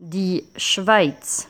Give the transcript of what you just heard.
die Schweiz.